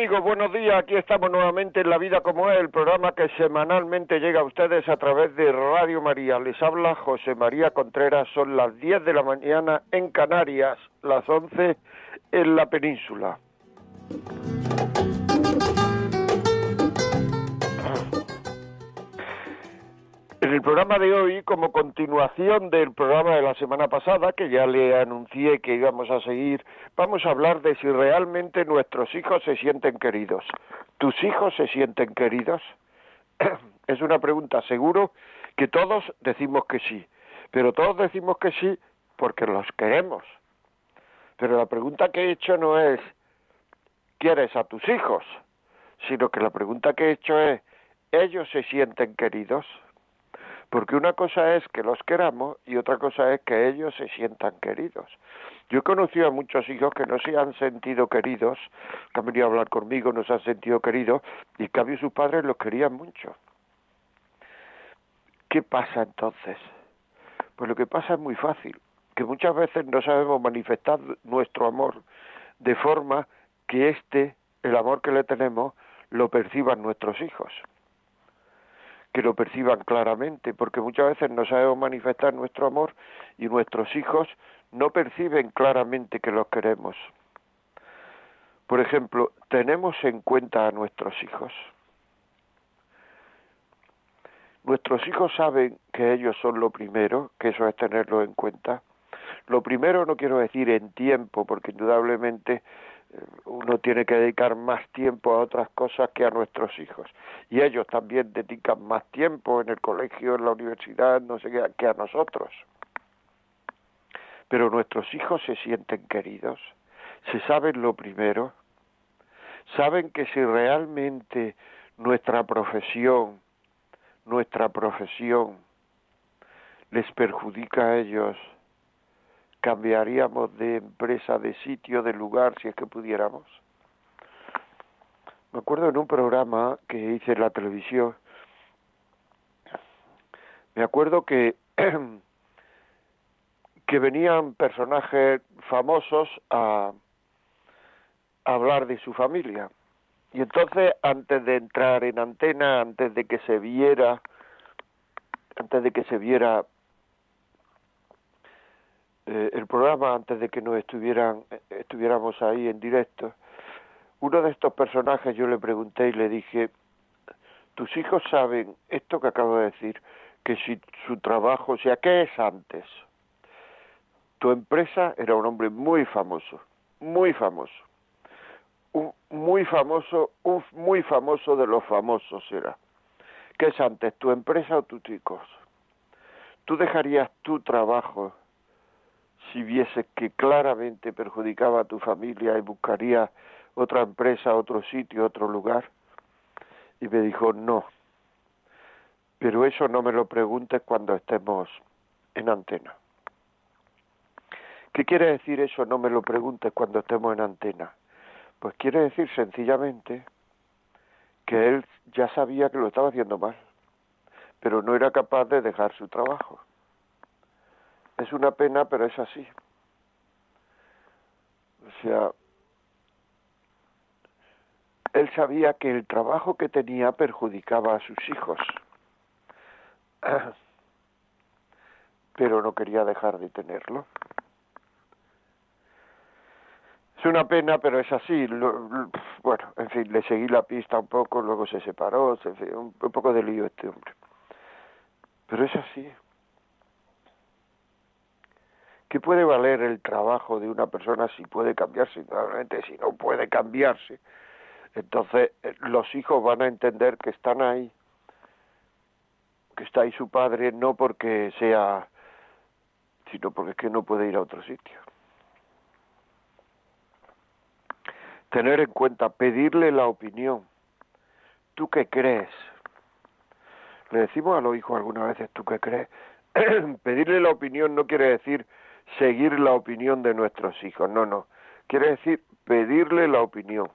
Amigos, buenos días. Aquí estamos nuevamente en La Vida como es, el programa que semanalmente llega a ustedes a través de Radio María. Les habla José María Contreras. Son las 10 de la mañana en Canarias, las 11 en la península. En el programa de hoy, como continuación del programa de la semana pasada, que ya le anuncié que íbamos a seguir, vamos a hablar de si realmente nuestros hijos se sienten queridos. ¿Tus hijos se sienten queridos? es una pregunta, seguro que todos decimos que sí, pero todos decimos que sí porque los queremos. Pero la pregunta que he hecho no es ¿quieres a tus hijos? sino que la pregunta que he hecho es ¿ellos se sienten queridos? Porque una cosa es que los queramos y otra cosa es que ellos se sientan queridos. Yo he conocido a muchos hijos que no se han sentido queridos, que han venido a hablar conmigo, no se han sentido queridos, y en cambio sus padres los querían mucho. ¿Qué pasa entonces? Pues lo que pasa es muy fácil, que muchas veces no sabemos manifestar nuestro amor de forma que este, el amor que le tenemos, lo perciban nuestros hijos que lo perciban claramente, porque muchas veces no sabemos manifestar nuestro amor y nuestros hijos no perciben claramente que los queremos. Por ejemplo, tenemos en cuenta a nuestros hijos. Nuestros hijos saben que ellos son lo primero, que eso es tenerlo en cuenta. Lo primero no quiero decir en tiempo, porque indudablemente uno tiene que dedicar más tiempo a otras cosas que a nuestros hijos. Y ellos también dedican más tiempo en el colegio, en la universidad, no sé qué, que a nosotros. Pero nuestros hijos se sienten queridos, se saben lo primero, saben que si realmente nuestra profesión, nuestra profesión les perjudica a ellos, cambiaríamos de empresa, de sitio, de lugar, si es que pudiéramos. Me acuerdo en un programa que hice en la televisión, me acuerdo que, que venían personajes famosos a, a hablar de su familia. Y entonces, antes de entrar en antena, antes de que se viera, antes de que se viera eh, el programa antes de que nos estuvieran estuviéramos ahí en directo. Uno de estos personajes yo le pregunté y le dije tus hijos saben esto que acabo de decir que si su trabajo o sea qué es antes tu empresa era un hombre muy famoso muy famoso. Muy famoso un muy famoso de los famosos era. Qué es antes tu empresa o tus hijos tú dejarías tu trabajo si viese que claramente perjudicaba a tu familia y buscaría otra empresa, otro sitio, otro lugar? Y me dijo, no, pero eso no me lo preguntes cuando estemos en antena. ¿Qué quiere decir eso? No me lo preguntes cuando estemos en antena. Pues quiere decir sencillamente que él ya sabía que lo estaba haciendo mal, pero no era capaz de dejar su trabajo. Es una pena, pero es así. O sea, él sabía que el trabajo que tenía perjudicaba a sus hijos, pero no quería dejar de tenerlo. Es una pena, pero es así. bueno, en fin, le seguí la pista un poco, luego se separó, se, un poco de lío este hombre. Pero es así. ¿Qué puede valer el trabajo de una persona si puede cambiarse? Normalmente si no puede cambiarse. Entonces eh, los hijos van a entender que están ahí, que está ahí su padre, no porque sea, sino porque es que no puede ir a otro sitio. Tener en cuenta, pedirle la opinión. ¿Tú qué crees? Le decimos a los hijos algunas veces, ¿tú qué crees? Pedirle la opinión no quiere decir seguir la opinión de nuestros hijos, no, no. Quiere decir pedirle la opinión.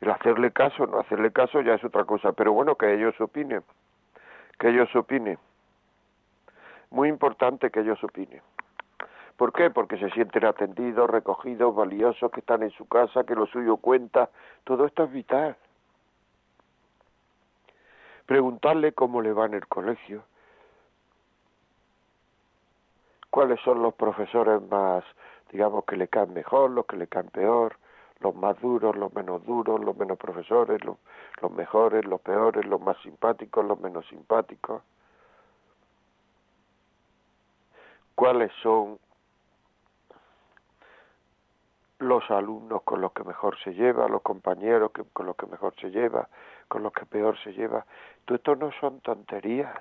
El hacerle caso, no hacerle caso ya es otra cosa, pero bueno, que ellos opinen. Que ellos opinen. Muy importante que ellos opinen. ¿Por qué? Porque se sienten atendidos, recogidos, valiosos, que están en su casa, que lo suyo cuenta. Todo esto es vital. Preguntarle cómo le va en el colegio, cuáles son los profesores más, digamos, que le caen mejor, los que le caen peor, los más duros, los menos duros, los menos profesores, los, mejores, los peores, los más simpáticos, los menos simpáticos. ¿Cuáles son los alumnos con los que mejor se lleva, los compañeros que, con los que mejor se lleva, con los que peor se lleva? Todo esto no son tonterías.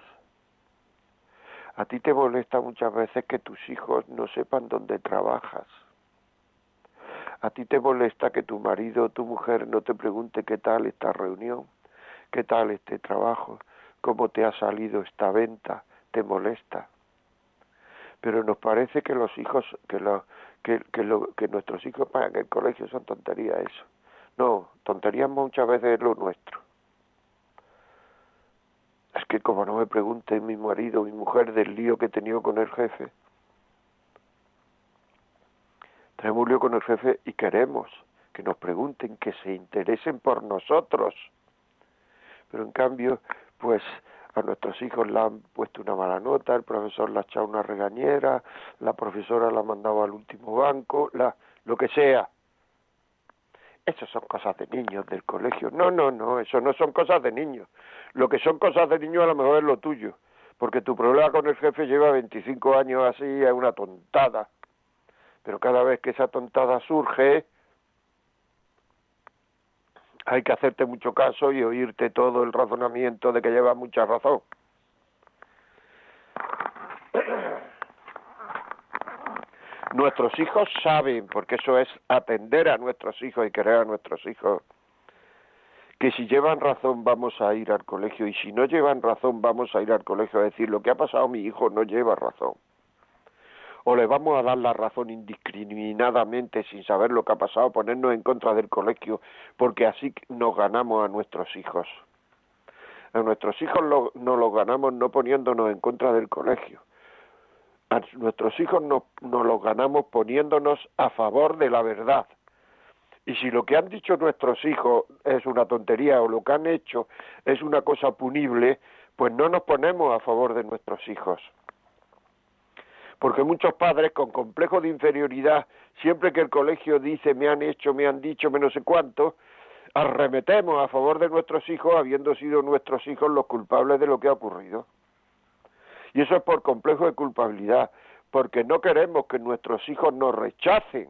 A ti te molesta muchas veces que tus hijos no sepan dónde trabajas. A ti te molesta que tu marido o tu mujer no te pregunte qué tal esta reunión, qué tal este trabajo, cómo te ha salido esta venta, te molesta. Pero nos parece que los hijos, que, lo, que, que, lo, que nuestros hijos pagan el colegio son tonterías eso. No, tonterías muchas veces es lo nuestro es que como no me pregunte mi marido, mi mujer del lío que he tenido con el jefe, tenemos un lío con el jefe y queremos que nos pregunten, que se interesen por nosotros. Pero en cambio, pues a nuestros hijos le han puesto una mala nota, el profesor le ha echado una regañera, la profesora la ha mandado al último banco, la, lo que sea. Esas son cosas de niños del colegio. No, no, no, eso no son cosas de niños. Lo que son cosas de niños a lo mejor es lo tuyo. Porque tu problema con el jefe lleva 25 años así, es una tontada. Pero cada vez que esa tontada surge, hay que hacerte mucho caso y oírte todo el razonamiento de que lleva mucha razón. Nuestros hijos saben, porque eso es atender a nuestros hijos y querer a nuestros hijos, que si llevan razón vamos a ir al colegio y si no llevan razón vamos a ir al colegio a decir lo que ha pasado mi hijo no lleva razón. O le vamos a dar la razón indiscriminadamente sin saber lo que ha pasado, ponernos en contra del colegio, porque así nos ganamos a nuestros hijos. A nuestros hijos lo, nos los ganamos no poniéndonos en contra del colegio, nuestros hijos nos, los ganamos poniéndonos a favor de la verdad. Y si lo que han dicho nuestros hijos es una tontería o lo que han hecho es una cosa punible, pues no nos ponemos a favor de nuestros hijos. Porque muchos padres con complejo de inferioridad, siempre que el colegio dice me han hecho, me han dicho, me no sé cuánto, arremetemos a favor de nuestros hijos habiendo sido nuestros hijos los culpables de lo que ha ocurrido. Y eso es por complejo de culpabilidad, porque no queremos que nuestros hijos nos rechacen.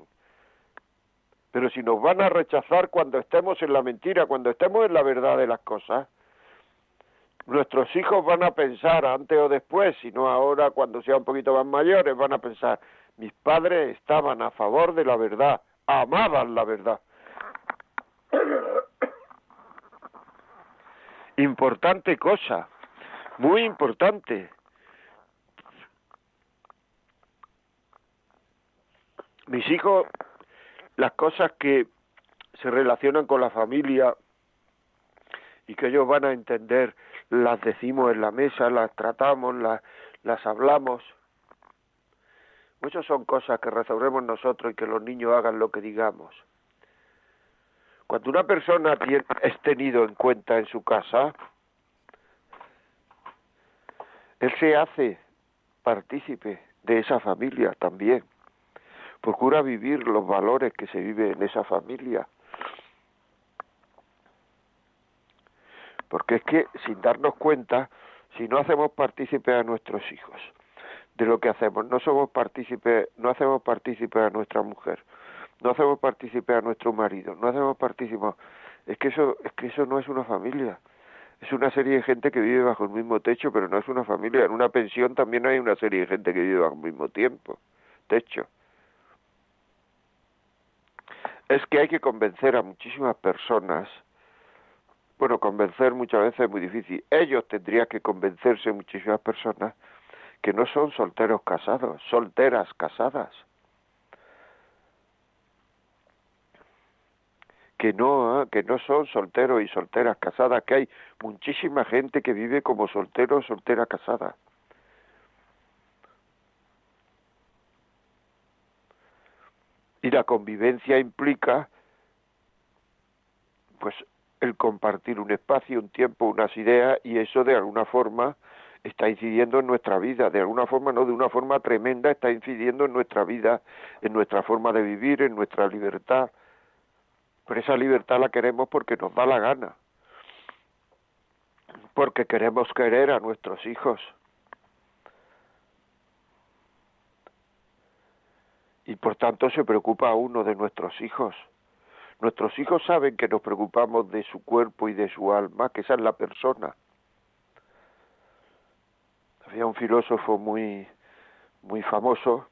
Pero si nos van a rechazar cuando estemos en la mentira, cuando estemos en la verdad de las cosas, nuestros hijos van a pensar antes o después, si no ahora cuando sean un poquito más mayores, van a pensar, mis padres estaban a favor de la verdad, amaban la verdad. importante cosa, muy importante. Mis hijos, las cosas que se relacionan con la familia y que ellos van a entender, las decimos en la mesa, las tratamos, las, las hablamos. Muchas son cosas que resolvemos nosotros y que los niños hagan lo que digamos. Cuando una persona es tenido en cuenta en su casa, él se hace partícipe de esa familia también procura vivir los valores que se vive en esa familia. Porque es que sin darnos cuenta, si no hacemos partícipe a nuestros hijos de lo que hacemos, no somos partícipes, no hacemos partícipe a nuestra mujer, no hacemos partícipe a nuestro marido, no hacemos partícipe, es que eso, es que eso no es una familia. Es una serie de gente que vive bajo el mismo techo, pero no es una familia. En una pensión también hay una serie de gente que vive bajo el mismo tiempo, techo es que hay que convencer a muchísimas personas Bueno, convencer muchas veces es muy difícil. Ellos tendrían que convencerse muchísimas personas que no son solteros casados, solteras casadas. que no, ¿eh? que no son solteros y solteras casadas, que hay muchísima gente que vive como soltero o soltera casada. Y la convivencia implica, pues, el compartir un espacio, un tiempo, unas ideas, y eso de alguna forma está incidiendo en nuestra vida, de alguna forma, no de una forma tremenda, está incidiendo en nuestra vida, en nuestra forma de vivir, en nuestra libertad. Pero esa libertad la queremos porque nos da la gana, porque queremos querer a nuestros hijos. Y por tanto se preocupa a uno de nuestros hijos. Nuestros hijos saben que nos preocupamos de su cuerpo y de su alma, que esa es la persona. Había un filósofo muy, muy famoso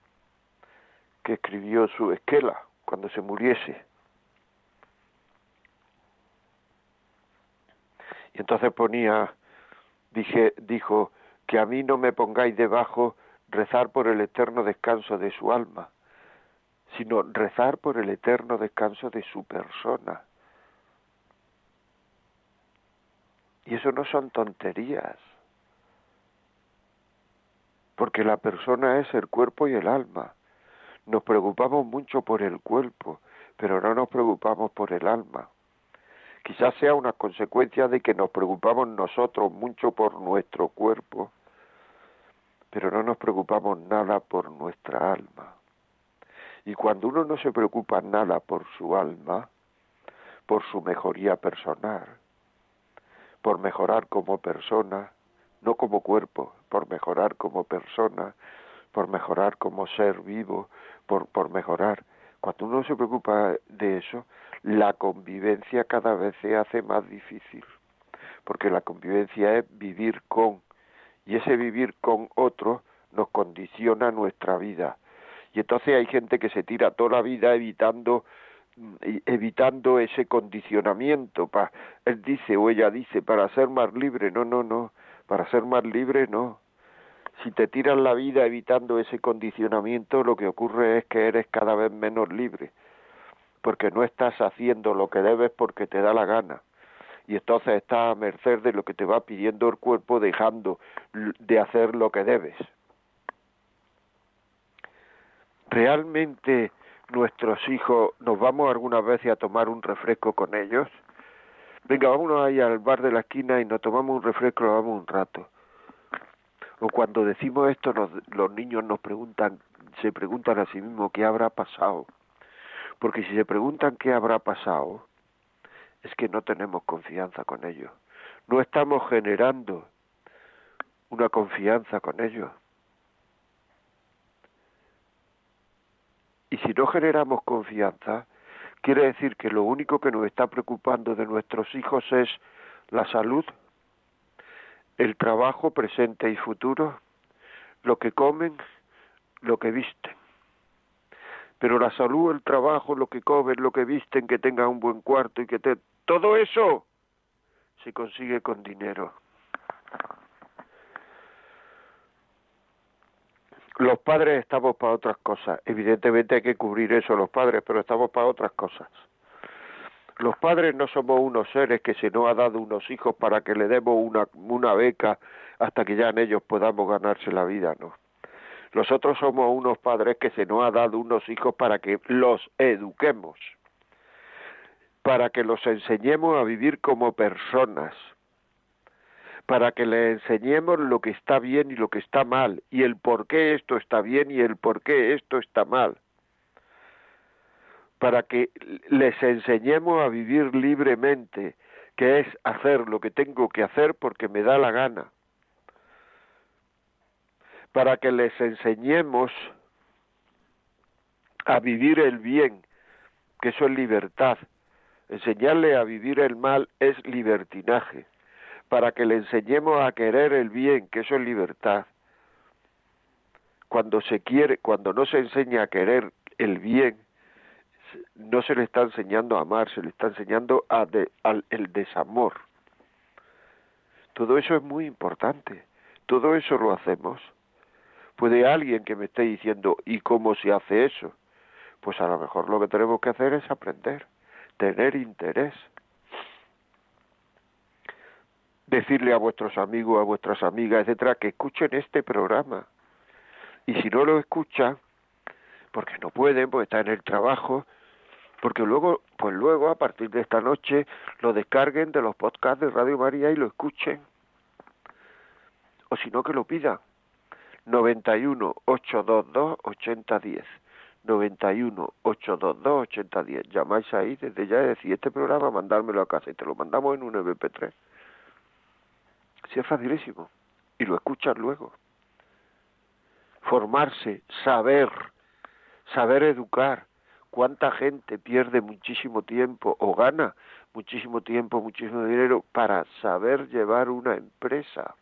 que escribió su esquela cuando se muriese. Y entonces ponía, dije, dijo, que a mí no me pongáis debajo rezar por el eterno descanso de su alma, sino rezar por el eterno descanso de su persona. Y eso no son tonterías porque la persona es el cuerpo y el alma. Nos preocupamos mucho por el cuerpo, pero no nos preocupamos por el alma. Quizás sea una consecuencia de que nos preocupamos nosotros mucho por nuestro cuerpo, pero no nos preocupamos nada por nuestra alma. Y cuando uno no se preocupa nada por su alma, por su mejoría personal, por mejorar como persona, no como cuerpo, por mejorar como persona, por mejorar como ser vivo, por, por mejorar. Cuando uno se preocupa de eso, la convivencia cada vez se hace más difícil, porque la convivencia es vivir con, y ese vivir con otro nos condiciona nuestra vida. Y entonces hay gente que se tira toda la vida evitando evitando ese condicionamiento. Pa, él dice o ella dice, para ser más libre, no, no, no, para ser más libre, no. Si te tiras la vida evitando ese condicionamiento, lo que ocurre es que eres cada vez menos libre, porque no estás haciendo lo que debes porque te da la gana. Y entonces estás a merced de lo que te va pidiendo el cuerpo dejando de hacer lo que debes. ¿Realmente nuestros hijos nos vamos algunas veces a tomar un refresco con ellos? venga, vámonos ahí al bar de la esquina y nos tomamos un refresco, lo vamos un rato. O cuando decimos esto, los niños nos preguntan, se preguntan a sí mismos qué habrá pasado. Porque si se preguntan qué habrá pasado, es que no tenemos confianza con ellos. No estamos generando una confianza con ellos. Y si no generamos confianza, Quiere decir que lo único que nos está preocupando de nuestros hijos es la salud, el trabajo presente y futuro, lo que comen, lo que visten. Pero la salud, el trabajo, lo que comen, lo que visten, que tengan un buen cuarto y que te... todo eso se consigue con dinero. Los padres estamos para otras cosas. Evidentemente hay que cubrir eso los padres, pero estamos para otras cosas. Los padres no somos unos seres que se nos ha dado unos hijos para que le demos una, beca hasta que ya en ellos podamos ganarse la vida, no. Nosotros somos unos padres que se nos ha dado unos hijos para que los eduquemos, para que los enseñemos a vivir como personas, para que le enseñemos lo que está bien y lo que está mal, y el por qué esto está bien y el por qué esto está mal, para que les enseñemos a vivir libremente, que es hacer lo que tengo que hacer porque me da la gana, para que les enseñemos a vivir el bien, que eso es libertad. Enseñarle a vivir el mal es libertinaje para que le enseñemos a querer el bien, que eso es libertad. Cuando se quiere, cuando no se enseña a querer el bien, no se le está enseñando a amar, se le está enseñando a al el desamor. Todo eso es muy importante. Todo eso lo hacemos. Puede alguien que me esté diciendo, ¿y cómo se hace eso? Pues a lo mejor lo que tenemos que hacer es aprender, tener interés. Decirle a vuestros amigos, a vuestras amigas, etcétera, que escuchen este programa. Y si no lo escuchan, porque no pueden, porque están en el trabajo, porque luego, pues luego a partir de esta noche lo descarguen de los podcasts de Radio María y lo escuchen. O si no que lo pidan. 91 822 8010. 91 822 8010. Llamáis ahí desde ya y decís este programa, mandármelo a casa y te lo mandamos en un MP3. Si es facilísimo. Y lo escuchas luego. Formarse, saber, saber educar. ¿Cuánta gente pierde muchísimo tiempo o gana muchísimo tiempo, muchísimo dinero para saber llevar una empresa?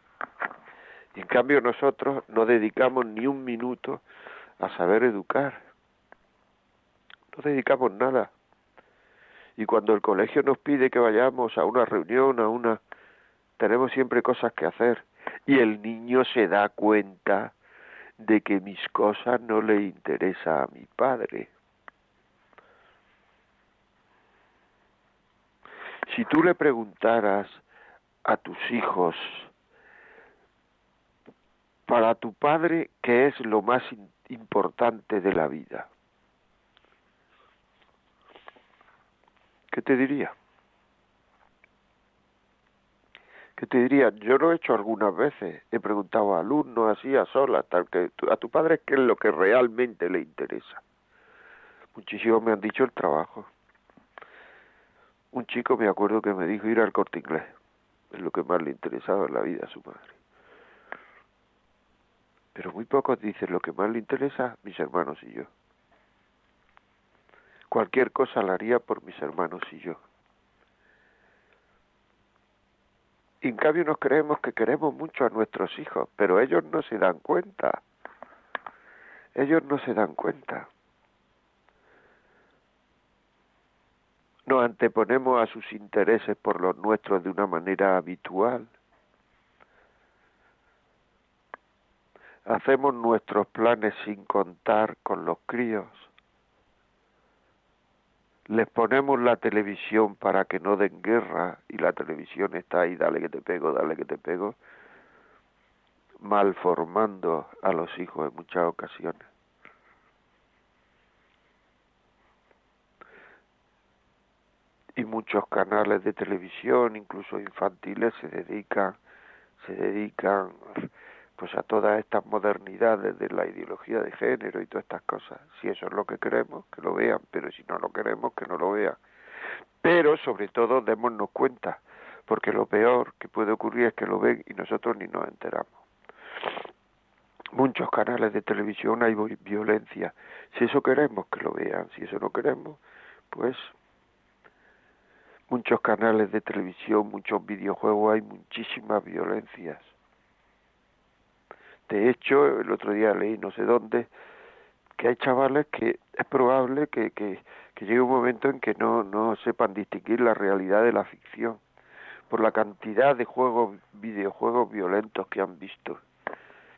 Y en cambio nosotros no dedicamos ni un minuto a saber educar. No dedicamos nada. Y cuando el colegio nos pide que vayamos a una reunión, a una... tenemos siempre cosas que hacer. Y el niño se da cuenta de que mis cosas no le interesa a mi padre. Si tú le preguntaras a tus hijos para tu padre, ¿qué es lo más importante de la vida? ¿Qué te diría? ¿Qué te diría? Yo lo he hecho algunas veces. He preguntado a alumnos así a solas, tal que a tu padre qué es lo que realmente le interesa. Muchísimos me han dicho el trabajo. Un chico me acuerdo que me dijo ir al corte inglés. Es lo que más le interesaba en la vida a su madre pero muy pocos dicen lo que más le interesa mis hermanos y yo. Cualquier cosa la haría por mis hermanos y yo. Y en cambio nos creemos que queremos mucho a nuestros hijos, pero ellos no se dan cuenta. Ellos no se dan cuenta. Nos anteponemos a sus intereses por los nuestros de una manera habitual. Hacemos nuestros planes sin contar con los críos. Les ponemos la televisión para que no den guerra y la televisión está ahí, dale que te pego, dale que te pego, malformando a los hijos en muchas ocasiones. Y muchos canales de televisión, incluso infantiles, se dedican, se dedican pues a todas estas modernidades de la ideología de género y todas estas cosas. Si eso es lo que queremos, que lo vean, pero si no lo queremos, que no lo vean. Pero sobre todo démonos cuenta, porque lo peor que puede ocurrir es que lo ven y nosotros ni nos enteramos. Muchos canales de televisión hay violencia. Si eso queremos, que lo vean. Si eso no queremos, pues muchos canales de televisión, muchos videojuegos, hay muchísimas violencias de hecho, el otro día leí no sé dónde que hay chavales que es probable que, que, llegue un momento en que no, no sepan distinguir la realidad de la ficción por la cantidad de juegos, videojuegos violentos que han visto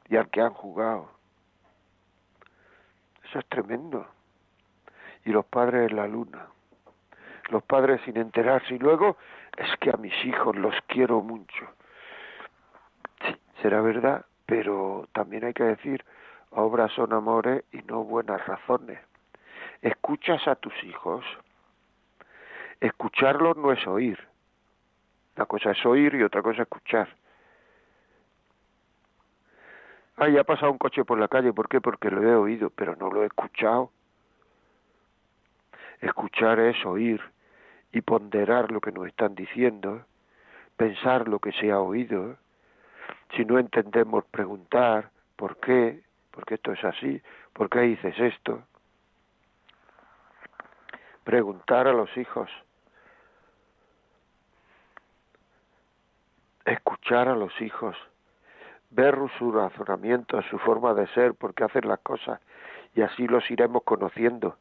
y al que han jugado. Eso es tremendo. Y los padres en la luna. Los padres sin enterarse. Y luego es que a mis hijos los quiero mucho. Será verdad, pero también hay que decir, obras son amores y no buenas razones. Escuchas a tus hijos. Escucharlos no es oír. Una cosa es oír y otra cosa es escuchar. Ah, ya ha pasado un coche por la calle, ¿por qué? Porque lo he oído, pero no lo he escuchado. Escuchar es oír y ponderar lo que nos están diciendo, pensar lo que se ha oído, si no entendemos preguntar por qué, por qué esto es así, por qué dices esto. Preguntar a los hijos. Escuchar a los hijos. Ver su razonamiento, su forma de ser, por qué hacen las cosas, y así los iremos conociendo.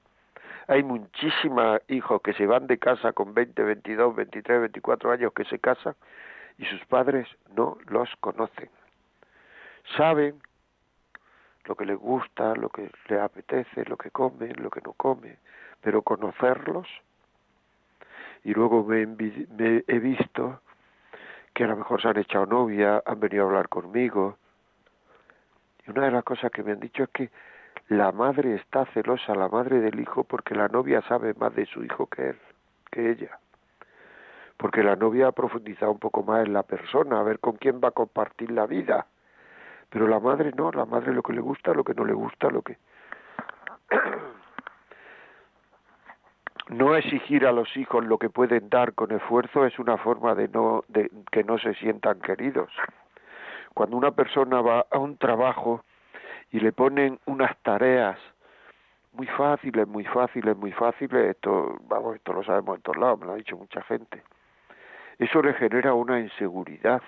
Hay muchísimos hijos que se van de casa con 20, 22, 23, 24 años que se casan y sus padres no los conocen. Saben lo que les gusta, lo que les apetece, lo que comen, lo que no comen, pero conocerlos. Y luego me, he visto que a lo mejor se han echado novia, han venido a hablar conmigo. Y una de las cosas que me han dicho es que la madre está celosa, la madre del hijo, porque la novia sabe más de su hijo que él, que ella. Porque la novia ha profundizado un poco más en la persona, a ver con quién va a compartir la vida. Pero la madre no, la madre lo que le gusta, lo que no le gusta, lo que... no exigir a los hijos lo que pueden dar con esfuerzo es una forma de no de que no se sientan queridos. Cuando una persona va a un trabajo y le ponen unas tareas muy fáciles, muy fáciles, muy fáciles, esto, vamos, esto lo sabemos en todos lados, me lo ha dicho mucha gente. Eso le genera una inseguridad,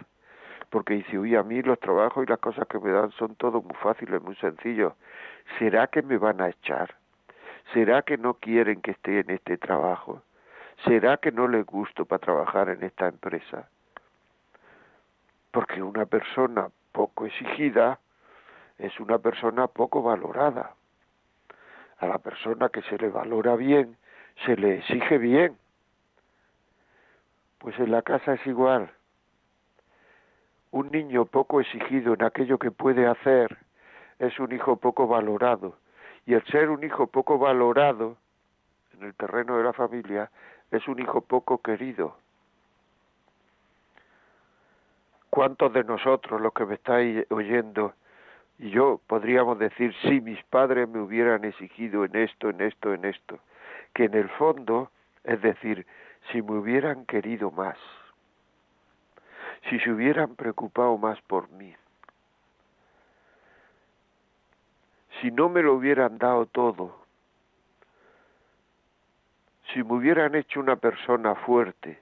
porque dice, uy, a mí los trabajos y las cosas que me dan son todo muy fáciles, muy sencillos. ¿Será que me van a echar? ¿Será que no quieren que esté en este trabajo? ¿Será que no les gusto para trabajar en esta empresa? Porque una persona poco exigida es una persona poco valorada. A la persona que se le valora bien, se le exige bien. Pues en la casa es igual. Un niño poco exigido en aquello que puede hacer es un hijo poco valorado y el ser un hijo poco valorado en el terreno de la familia es un hijo poco querido. ¿Cuántos de nosotros, los que me estáis oyendo, y yo podríamos decir, si mis padres me hubieran exigido en esto, en esto, en esto, que en el fondo, es decir, si me hubieran querido más, si se hubieran preocupado más por mí, si no me lo hubieran dado todo, si me hubieran hecho una persona fuerte,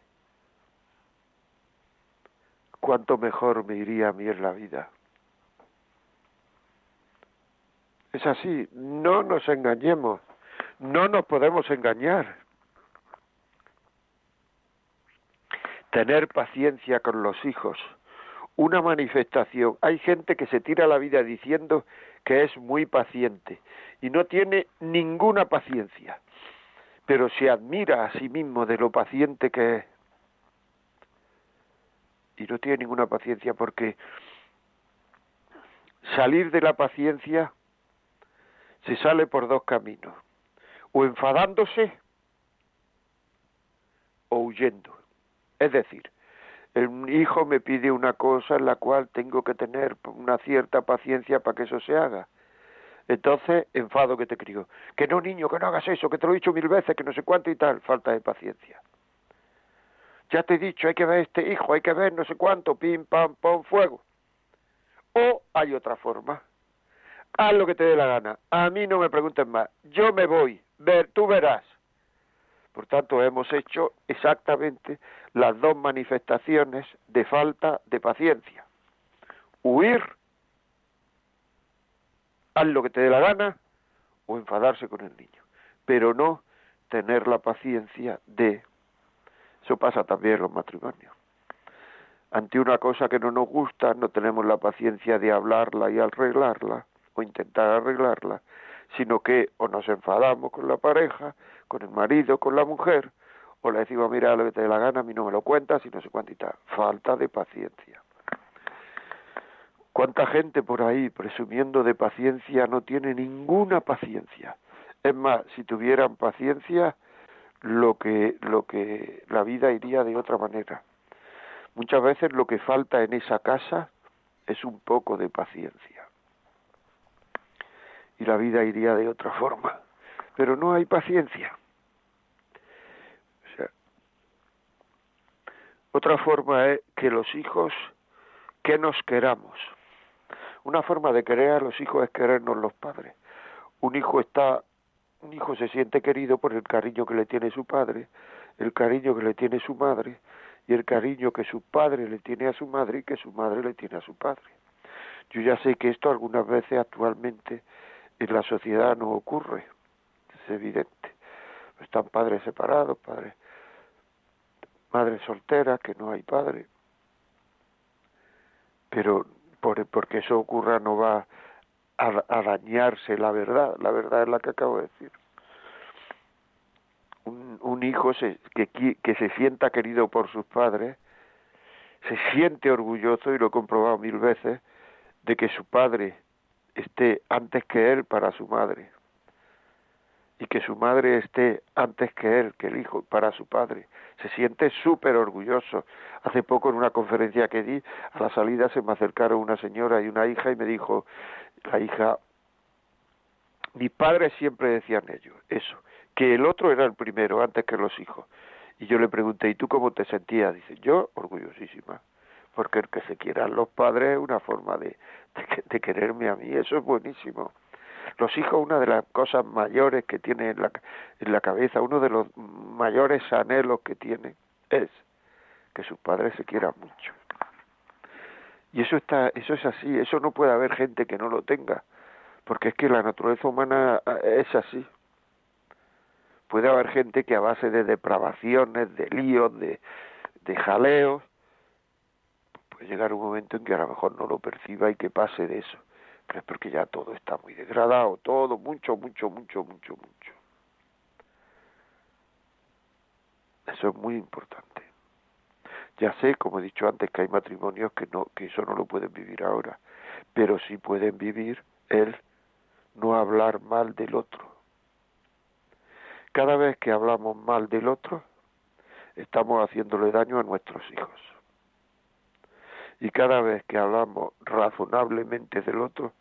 cuánto mejor me iría a mí en la vida. Es así, no nos engañemos, no nos podemos engañar. Tener paciencia con los hijos, una manifestación. Hay gente que se tira la vida diciendo que es muy paciente y no tiene ninguna paciencia, pero se admira a sí mismo de lo paciente que es. Y no tiene ninguna paciencia porque salir de la paciencia se sale por dos caminos, o enfadándose o huyendo. Es decir, el hijo me pide una cosa en la cual tengo que tener una cierta paciencia para que eso se haga. Entonces, enfado que te crío. Que no, niño, que no hagas eso, que te lo he dicho mil veces, que no sé cuánto y tal. Falta de paciencia. Ya te he dicho, hay que ver este hijo, hay que ver no sé cuánto, pim, pam, pam, fuego. O hay otra forma. Haz lo que te dé la gana. A mí no me preguntes más. Yo me voy. Ver, tú verás. Por tanto, hemos hecho exactamente las dos manifestaciones de falta de paciencia. Huir, haz lo que te dé la gana, o enfadarse con el niño. Pero no tener la paciencia de... Eso pasa también en los matrimonios. Ante una cosa que no nos gusta, no tenemos la paciencia de hablarla y arreglarla, o intentar arreglarla, sino que o nos enfadamos con la pareja, con el marido, con la mujer, o le decimos, mira, lo que te dé la gana, a mí no me lo cuentas y no sé cuántita. Falta de paciencia. ¿Cuánta gente por ahí, presumiendo de paciencia, no tiene ninguna paciencia? Es más, si tuvieran paciencia, lo que, lo que la vida iría de otra manera. Muchas veces lo que falta en esa casa es un poco de paciencia. Y la vida iría de otra forma. Pero no hay paciencia. Otra forma es que los hijos, que nos queramos. Una forma de querer a los hijos es querernos los padres. Un hijo está, un hijo se siente querido por el cariño que le tiene su padre, el cariño que le tiene su madre y el cariño que su padre le tiene a su madre y que su madre le tiene a su padre. Yo ya sé que esto algunas veces actualmente en la sociedad no ocurre, es evidente. Están padres separados, padres madre soltera, que no hay padre. pero por, porque eso ocurra no va a, dañarse la verdad, la verdad es la que acabo de decir. Un, un hijo se, que, que se sienta querido por sus padres, se siente orgulloso, y lo he comprobado mil veces, de que su padre esté antes que él para su madre y que su madre esté antes que él, que el hijo, para su padre. Se siente súper orgulloso. Hace poco en una conferencia que di, a la salida se me acercaron una señora y una hija y me dijo, la hija, mis padres siempre decían ellos, eso, que el otro era el primero antes que los hijos. Y yo le pregunté, ¿y tú cómo te sentías? Dice, yo orgullosísima, porque el que se quieran los padres es una forma de, de quererme a mí, eso es buenísimo. Los hijos, una de las cosas mayores que tienen en la, en la cabeza, uno de los mayores anhelos que tienen es que sus padres se quieran mucho. Y eso está, eso es así, eso no puede haber gente que no lo tenga, porque es que la naturaleza humana eh, es así. Puede haber gente que a base de depravaciones, de líos, de, de jaleos, puede llegar un momento en que a lo mejor no lo perciba y que pase de eso pero es porque ya todo está muy degradado, todo, mucho, mucho, mucho, mucho, mucho. Eso es muy importante. Ya sé, como he dicho antes, que hay matrimonios que no, que eso no lo pueden vivir ahora, pero sí pueden vivir el no hablar mal del otro. Cada vez que hablamos mal del otro, estamos haciéndole daño a nuestros hijos. Y cada vez que hablamos razonablemente del otro,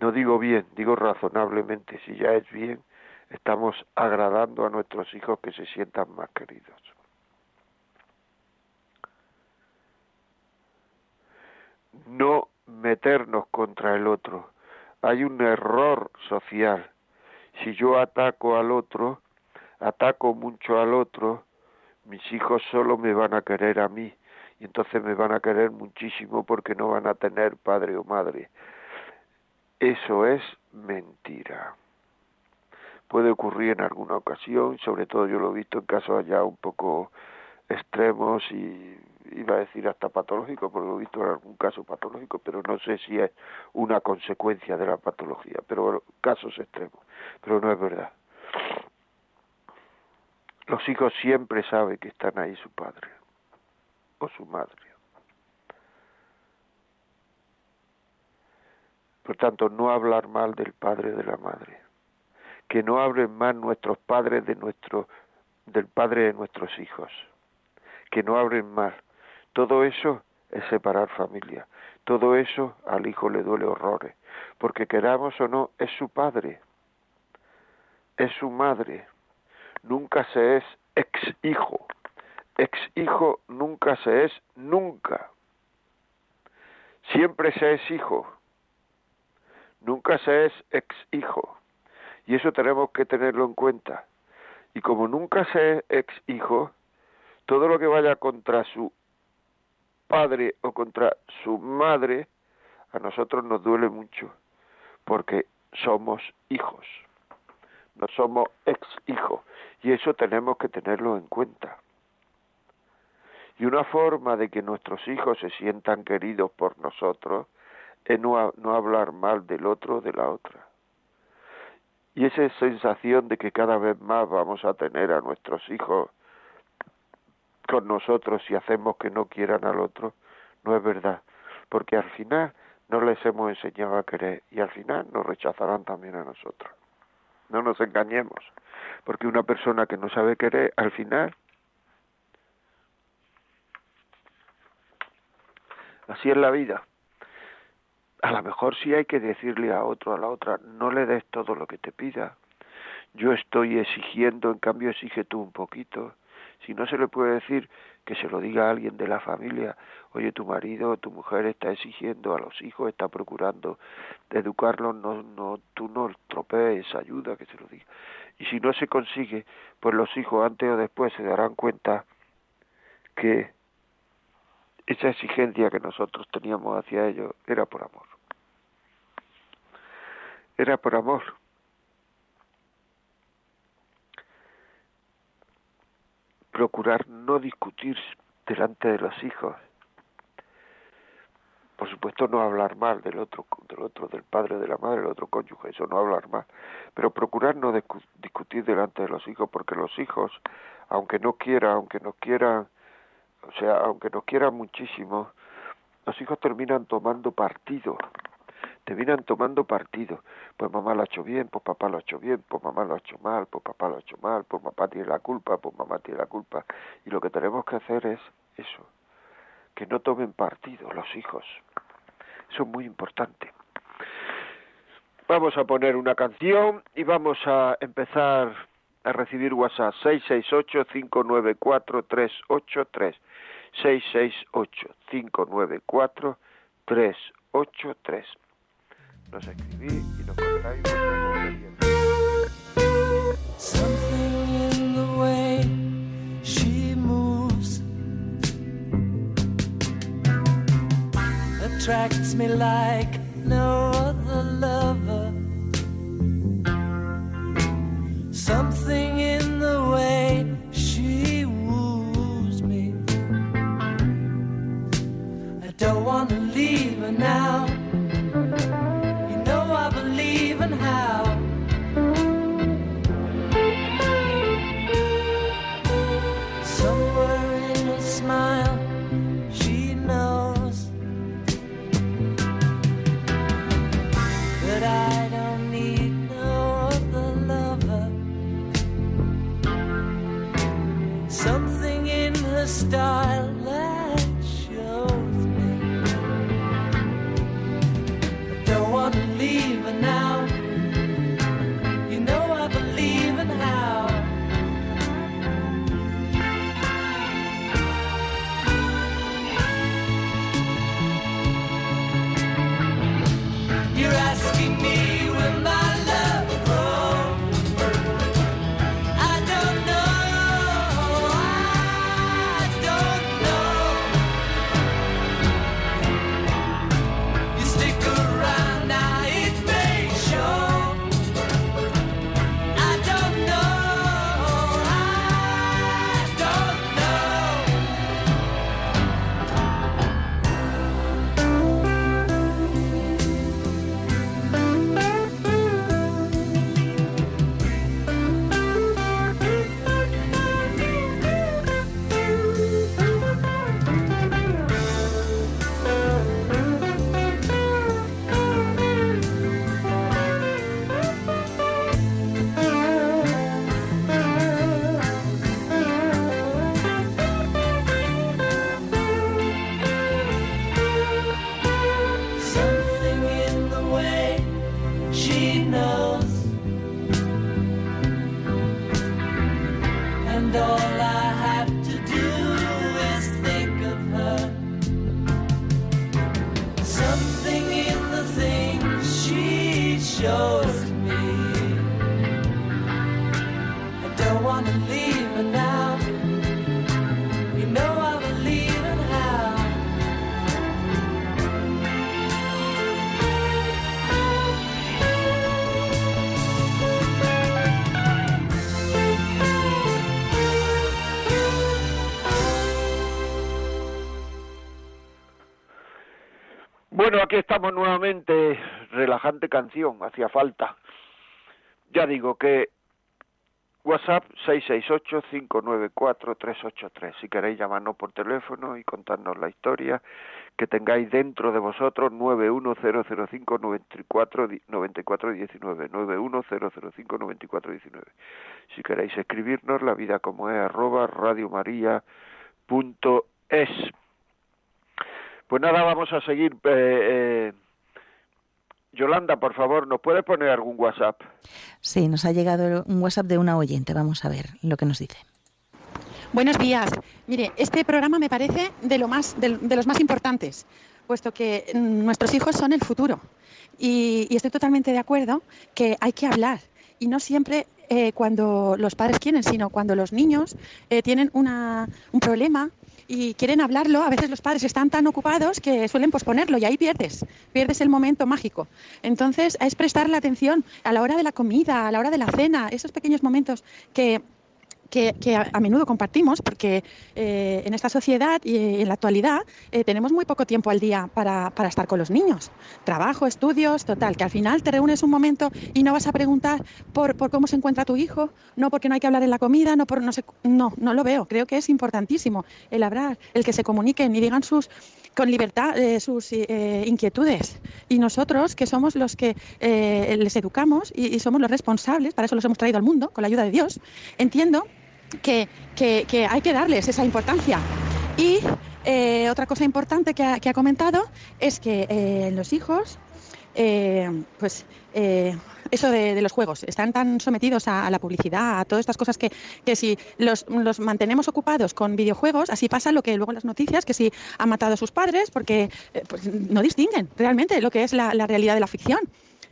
no digo bien, digo razonablemente, si ya es bien, estamos agradando a nuestros hijos que se sientan más queridos. No meternos contra el otro. Hay un error social. Si yo ataco al otro, ataco mucho al otro, mis hijos solo me van a querer a mí y entonces me van a querer muchísimo porque no van a tener padre o madre. Eso es mentira. Puede ocurrir en alguna ocasión, sobre todo yo lo he visto en casos ya un poco extremos y iba a decir hasta patológico, porque lo he visto en algún caso patológico, pero no sé si es una consecuencia de la patología, pero casos extremos, pero no es verdad. Los hijos siempre saben que están ahí su padre o su madre. Por tanto, no hablar mal del padre de la madre. Que no hablen mal nuestros padres de nuestro, del padre de nuestros hijos. Que no hablen mal. Todo eso es separar familia. Todo eso al hijo le duele horrores. Porque queramos o no, es su padre. Es su madre. Nunca se es ex hijo ex hijo nunca se es nunca. Siempre se es hijo. Nunca se es ex hijo. Y eso tenemos que tenerlo en cuenta. Y como nunca se es ex hijo, todo lo que vaya contra su padre o contra su madre, a nosotros nos duele mucho, porque somos hijos, no somos ex hijos, y eso tenemos que tenerlo en cuenta. Y una forma de que nuestros hijos se sientan queridos por nosotros es no, no hablar mal del otro o de la otra. Y esa sensación de que cada vez más vamos a tener a nuestros hijos con nosotros si hacemos que no quieran al otro, no es verdad, porque al final no les hemos enseñado a querer y al final nos rechazarán también a nosotros. No nos engañemos, porque una persona que no sabe querer, al final Así es la vida. A lo mejor sí hay que decirle a otro, a la otra, no le des todo lo que te pida. Yo estoy exigiendo, en cambio exige tú un poquito. Si no se le puede decir que se lo diga a alguien de la familia, oye, tu marido o tu mujer está exigiendo a los hijos, está procurando educarlos, no, no, tú no tropees, ayuda que se lo diga. Y si no se consigue, pues los hijos antes o después se darán cuenta que esa exigencia que nosotros teníamos hacia ellos era por amor. Era por amor. Procurar no discutir delante de los hijos. por supuesto no hablar mal del otro del otro del padre de la madre del otro cónyuge eso no hablar mal pero procurar no discutir delante de los hijos porque los hijos aunque no quieran aunque no quieran o sea aunque nos quieran muchísimo los hijos terminan tomando partido terminan tomando partido pues mamá lo ha hecho bien pues papá lo ha hecho bien pues mamá lo ha hecho mal pues papá lo ha hecho mal pues papá tiene la culpa pues mamá tiene la culpa y lo que tenemos que hacer es eso que no tomen partido los hijos. Eso es muy importante. Vamos a poner una canción y vamos a empezar a recibir WhatsApp 668-594-383. 668-594-383. Nos escribí y nos contáis attracts me like no other lover. Now. Aquí estamos nuevamente, relajante canción, hacía falta. Ya digo que WhatsApp 668-594-383. Si queréis llamarnos por teléfono y contarnos la historia que tengáis dentro de vosotros, 91005-9419. 91005-9419. Si queréis escribirnos, la vida como es, arroba radiomaria.es. Pues nada, vamos a seguir. Eh, eh, Yolanda, por favor, ¿nos puede poner algún WhatsApp? Sí, nos ha llegado un WhatsApp de una oyente. Vamos a ver lo que nos dice. Buenos días. Mire, este programa me parece de, lo más, de, los más importantes, puesto que mm, nuestros hijos son el futuro. Y, estoy totalmente de acuerdo que hay que hablar. Y no siempre eh, cuando los padres quieren, sino cuando los niños tienen una, un problema y quieren hablarlo, a veces los padres están tan ocupados que suelen posponerlo y ahí pierdes, pierdes el momento mágico. Entonces es prestarle atención a la hora de la comida, a la hora de la cena, esos pequeños momentos que que, a, menudo compartimos, porque eh, en esta sociedad y en la actualidad eh, tenemos muy poco tiempo al día para, estar con los niños. Trabajo, estudios, total, que al final te reúnes un momento y no vas a preguntar por, cómo se encuentra tu hijo, no porque no hay que hablar en la comida, no por no sé, no, no lo veo. Creo que es importantísimo el hablar, el que se comuniquen y digan sus con libertad eh, sus inquietudes. Y nosotros, que somos los que les educamos y, y somos los responsables, para eso los hemos traído al mundo, con la ayuda de Dios, entiendo que, hay que darles esa importancia. Y eh, otra cosa importante que ha, comentado es que eh, los hijos, eh, pues eso de, los juegos, están tan sometidos a, la publicidad, a todas estas cosas que, si los, mantenemos ocupados con videojuegos, así pasa lo que luego en las noticias, que si han matado a sus padres, porque pues, no distinguen realmente lo que es la, realidad de la ficción.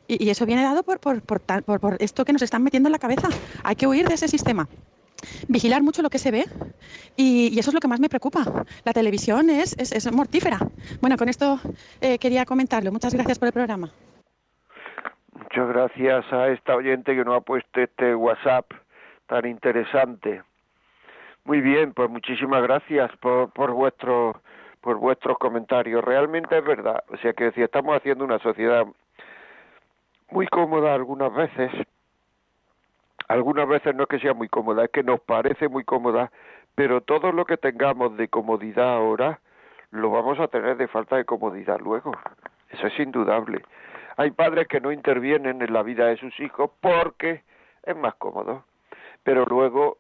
Y, eso viene dado por, por, por esto que nos están metiendo en la cabeza. Hay que huir de ese sistema vigilar mucho lo que se ve y, eso es lo que más me preocupa. La televisión es, es, mortífera. Bueno, con esto eh, quería comentarlo. Muchas gracias por el programa. Muchas gracias a esta oyente que nos ha puesto este WhatsApp tan interesante. Muy bien, pues muchísimas gracias por, por vuestro por vuestros comentarios. Realmente es verdad. O sea que decía, estamos haciendo una sociedad muy cómoda algunas veces, algunas veces no es que sea muy cómoda, es que nos parece muy cómoda, pero todo lo que tengamos de comodidad ahora lo vamos a tener de falta de comodidad luego. Eso es indudable. Hay padres que no intervienen en la vida de sus hijos porque es más cómodo, pero luego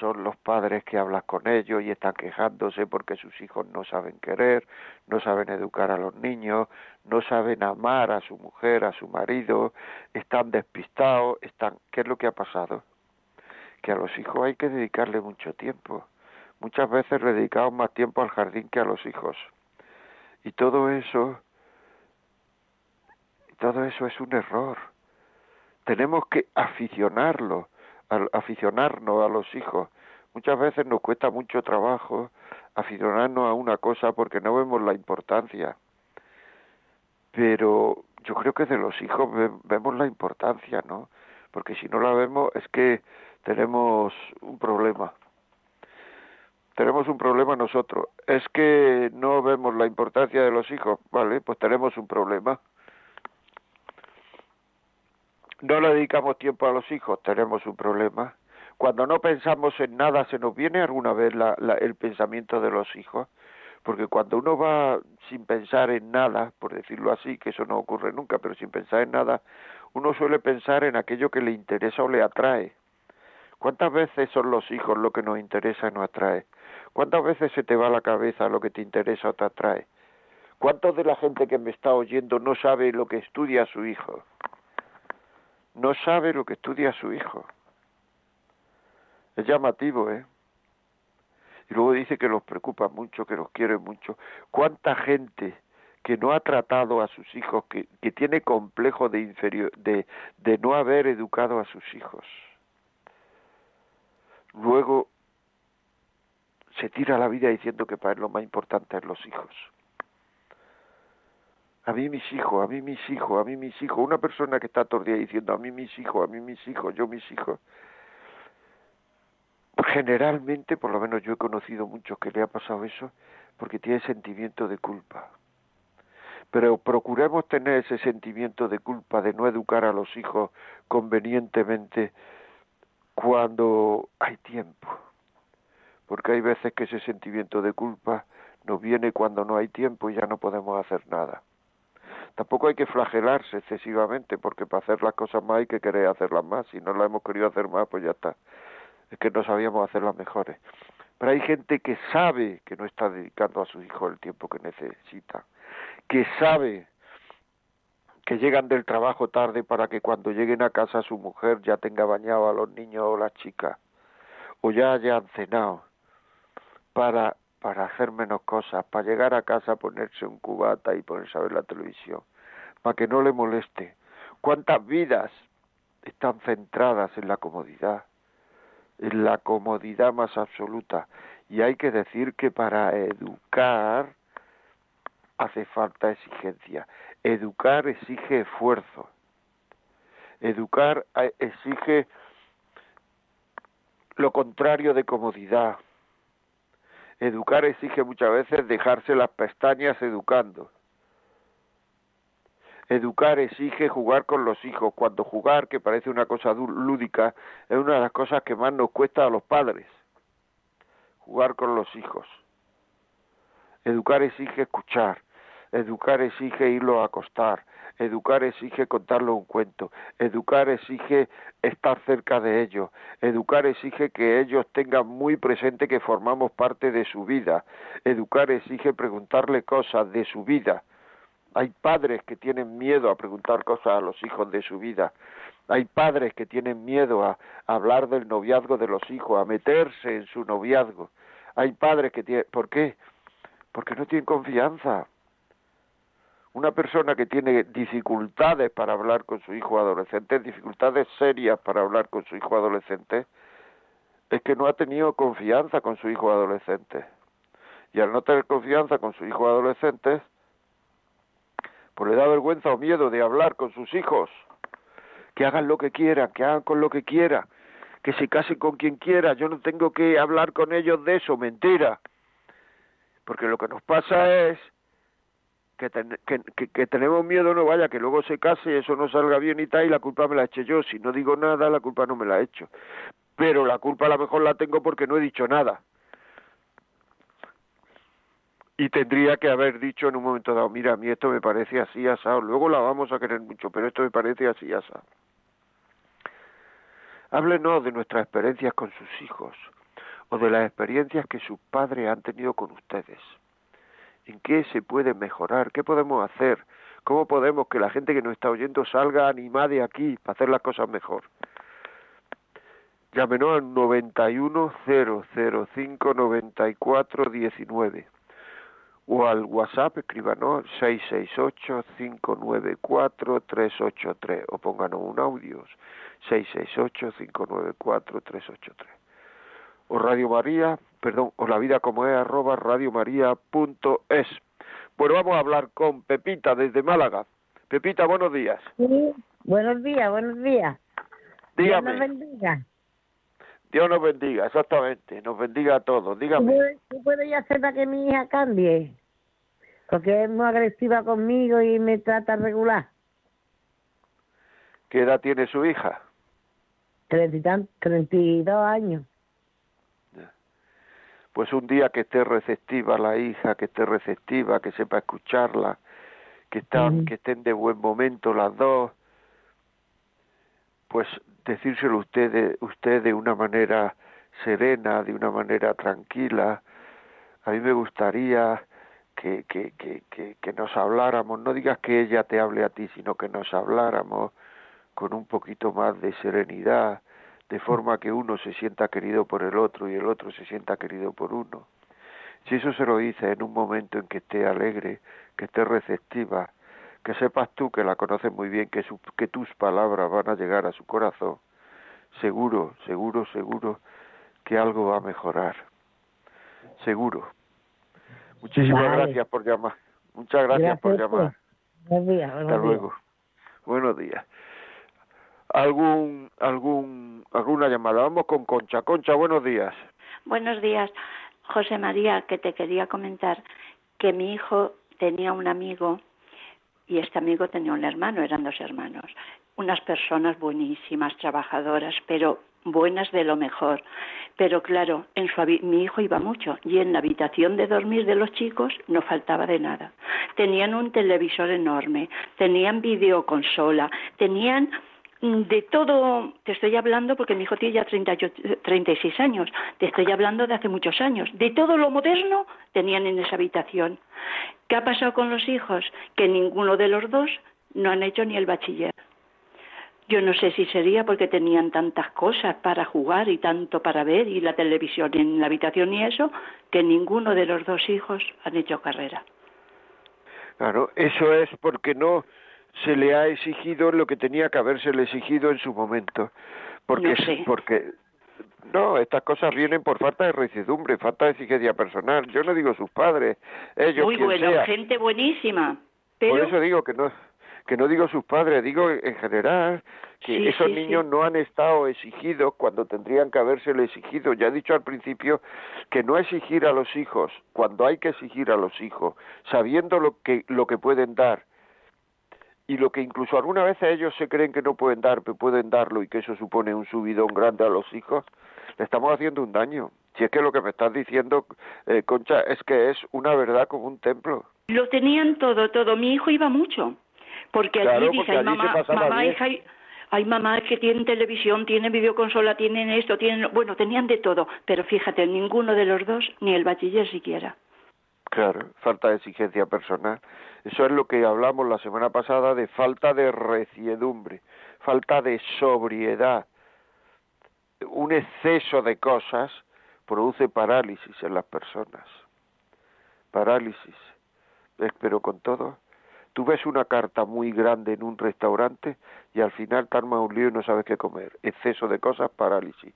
son los padres que hablan con ellos y están quejándose porque sus hijos no saben querer, no saben educar a los niños, no saben amar a su mujer, a su marido, están despistados, están ¿qué es lo que ha pasado? Que a los hijos hay que dedicarle mucho tiempo. Muchas veces le dedicamos más tiempo al jardín que a los hijos. Y todo eso todo eso es un error. Tenemos que aficionarlo aficionarnos a los hijos. Muchas veces nos cuesta mucho trabajo aficionarnos a una cosa porque no vemos la importancia. Pero yo creo que de los hijos vemos la importancia, ¿no? Porque si no la vemos es que tenemos un problema. Tenemos un problema nosotros. Es que no vemos la importancia de los hijos, ¿vale? Pues tenemos un problema no le dedicamos tiempo a los hijos, tenemos un problema. Cuando no pensamos en nada, ¿se nos viene alguna vez el pensamiento de los hijos? Porque cuando uno va sin pensar en nada, por decirlo así, que eso no ocurre nunca, pero sin pensar en nada, uno suele pensar en aquello que le interesa o le atrae. ¿Cuántas veces son los hijos lo que nos interesa y nos atrae? ¿Cuántas veces se te va a la cabeza lo que te interesa o te atrae? ¿Cuántos de la gente que me está oyendo no sabe lo que estudia su hijo? No sabe lo que estudia su hijo. Es llamativo, ¿eh? Y luego dice que los preocupa mucho, que los quiere mucho. ¿Cuánta gente que no ha tratado a sus hijos, que, que tiene complejo de, inferior, de, de no haber educado a sus hijos? Luego se tira la vida diciendo que para él lo más importante es los hijos a mí mis hijos, a mí mis hijos, a mí mis hijos. Una persona que está todo día diciendo a mí mis hijos, a mí mis hijos, yo mis hijos. Generalmente, por lo menos yo he conocido muchos que le ha pasado eso, porque tiene sentimiento de culpa. Pero procuremos tener ese sentimiento de culpa de no educar a los hijos convenientemente cuando hay tiempo. Porque hay veces que ese sentimiento de culpa nos viene cuando no hay tiempo y ya no podemos hacer nada tampoco hay que flagelarse excesivamente, porque para hacer las cosas más hay que querer hacerlas más. Si no las hemos querido hacer más, pues ya está. Es que no sabíamos hacerlas mejores. Pero hay gente que sabe que no está dedicando a sus hijos el tiempo que necesita, que sabe que llegan del trabajo tarde para que cuando lleguen a casa su mujer ya tenga bañado a los niños o las chicas, o ya hayan cenado, para para hacer menos cosas, para llegar a casa, ponerse un cubata y ponerse a ver la televisión, para que no le moleste. ¿Cuántas vidas están centradas en la comodidad? En la comodidad más absoluta. Y hay que decir que para educar hace falta exigencia. Educar exige esfuerzo. Educar eh, exige lo contrario de comodidad. Educar exige muchas veces dejarse las pestañas educando. Educar exige jugar con los hijos, cuando jugar, que parece una cosa lúdica, es una de las cosas que más nos cuesta a los padres. Jugar con los hijos. Educar exige escuchar. Educar exige irlo a acostar. Educar exige contarle un cuento. Educar exige estar cerca de ellos. Educar exige que ellos tengan muy presente que formamos parte de su vida. Educar exige preguntarle cosas de su vida hay padres que tienen miedo a preguntar cosas a los hijos de su vida. Hay padres que tienen miedo a, hablar del noviazgo de los hijos, a meterse en su noviazgo. Hay padres que tienen... ¿Por qué? Porque no tienen confianza. Una persona que tiene dificultades para hablar con su hijo adolescente, dificultades serias para hablar con su hijo adolescente, es que no ha tenido confianza con su hijo adolescente. Y al no tener confianza con su hijo adolescente, pues le da vergüenza o miedo de hablar con sus hijos, que hagan lo que quieran, que hagan con lo que quieran, que se casen con quien quiera, yo no tengo que hablar con ellos de eso, mentira. Porque lo que nos pasa es que, que, tenemos miedo, no vaya, que luego se case y eso no salga bien y tal, y la culpa me la eche yo. Si no digo nada, la culpa no me la he hecho. Pero la culpa a lo mejor la tengo porque no he dicho nada y tendría que haber dicho en un momento dado, mira, a mí esto me parece así asado, luego la vamos a querer mucho, pero esto me parece así asado. Háblenos de nuestras experiencias con sus hijos o de las experiencias que sus padres han tenido con ustedes. ¿En qué se puede mejorar? ¿Qué podemos hacer? ¿Cómo podemos que la gente que nos está oyendo salga animada de aquí para hacer las cosas mejor? Llámenos al 910059419 o al WhatsApp escríbanos 668-594-383 o pónganos un audio 668-594-383 o Radio María, perdón, o la vida como es arroba radiomaria.es. Bueno, vamos a hablar con Pepita desde Málaga. Pepita, buenos días. Sí, buenos días, buenos días. Dígame. Dios nos bendiga. Dios nos bendiga, exactamente, nos bendiga a todos. Dígame. ¿Qué puedo ya hacer para que mi hija cambie? Porque es muy agresiva conmigo y me trata regular. ¿Qué edad tiene su hija? Treinta y dos años. Pues un día que esté receptiva la hija, que esté receptiva, que sepa escucharla, que, están, que estén de buen momento las dos, pues decírselo usted usted de una manera serena, de una manera tranquila. A mí me gustaría que, que, que, que, nos habláramos, no digas que ella te hable a ti, sino que nos habláramos con un poquito más de serenidad, de forma que uno se sienta querido por el otro y el otro se sienta querido por uno. Si eso se lo dice en un momento en que esté alegre, que esté receptiva, que sepas tú que la conoces muy bien, que, que tus palabras van a llegar a su corazón, seguro, seguro, seguro que algo va a mejorar. Seguro. Muchísimas gracias por llamar. Muchas gracias, por llamar. Buenos días. Hasta luego. Buenos días. ¿Algún, algún, alguna llamada? Vamos con Concha. Concha, buenos días. Buenos días. José María, que te quería comentar que mi hijo tenía un amigo y este amigo tenía un hermano, eran dos hermanos, unas personas buenísimas, trabajadoras, pero buenas de lo mejor. Pero claro, en su, mi hijo iba mucho y en la habitación de dormir de los chicos no faltaba de nada. Tenían un televisor enorme, tenían videoconsola, tenían de todo, te estoy hablando porque mi hijo tiene ya 36 años, te estoy hablando de hace muchos años, de todo lo moderno tenían en esa habitación. ¿Qué ha pasado con los hijos? Que ninguno de los dos no han hecho ni el bachiller. Yo no sé si sería porque tenían tantas cosas para jugar y tanto para ver y la televisión en la habitación y eso, que ninguno de los dos hijos han hecho carrera. Claro, eso es porque no se le ha exigido lo que tenía que haberse le exigido en su momento. Porque, no porque no, estas cosas vienen por falta de recidumbre, falta de exigencia personal. Yo no digo sus padres, ellos Muy bueno, gente buenísima. Pero... Por eso digo que no que no digo sus padres, digo en general, que Sí, esos sí, niños sí. no han estado exigidos cuando tendrían que habérselo exigido. Ya he dicho al principio que no exigir a los hijos cuando hay que exigir a los hijos, sabiendo lo que, lo que pueden dar y lo que incluso algunas veces ellos se creen que no pueden dar, pero pueden darlo y que eso supone un subidón grande a los hijos, le estamos haciendo un daño. Si es que lo que me estás diciendo, eh, Concha, es que es una verdad como un templo. Lo tenían todo, todo. Mi hijo iba mucho. Porque allí Claro, dice, porque allí mamá, mamá, hija, hay, hay mamás que tienen televisión, tienen videoconsola, tienen esto, tienen... Bueno, tenían de todo. Pero fíjate, ninguno de los dos, ni el bachiller siquiera. Claro, falta de exigencia personal. Eso es lo que hablamos la semana pasada de falta de reciedumbre, falta de sobriedad. Un exceso de cosas produce parálisis en las personas. Parálisis. Pero con todo, tú ves una carta muy grande en un restaurante y al final te arma un lío y no sabes qué comer. Exceso de cosas, parálisis.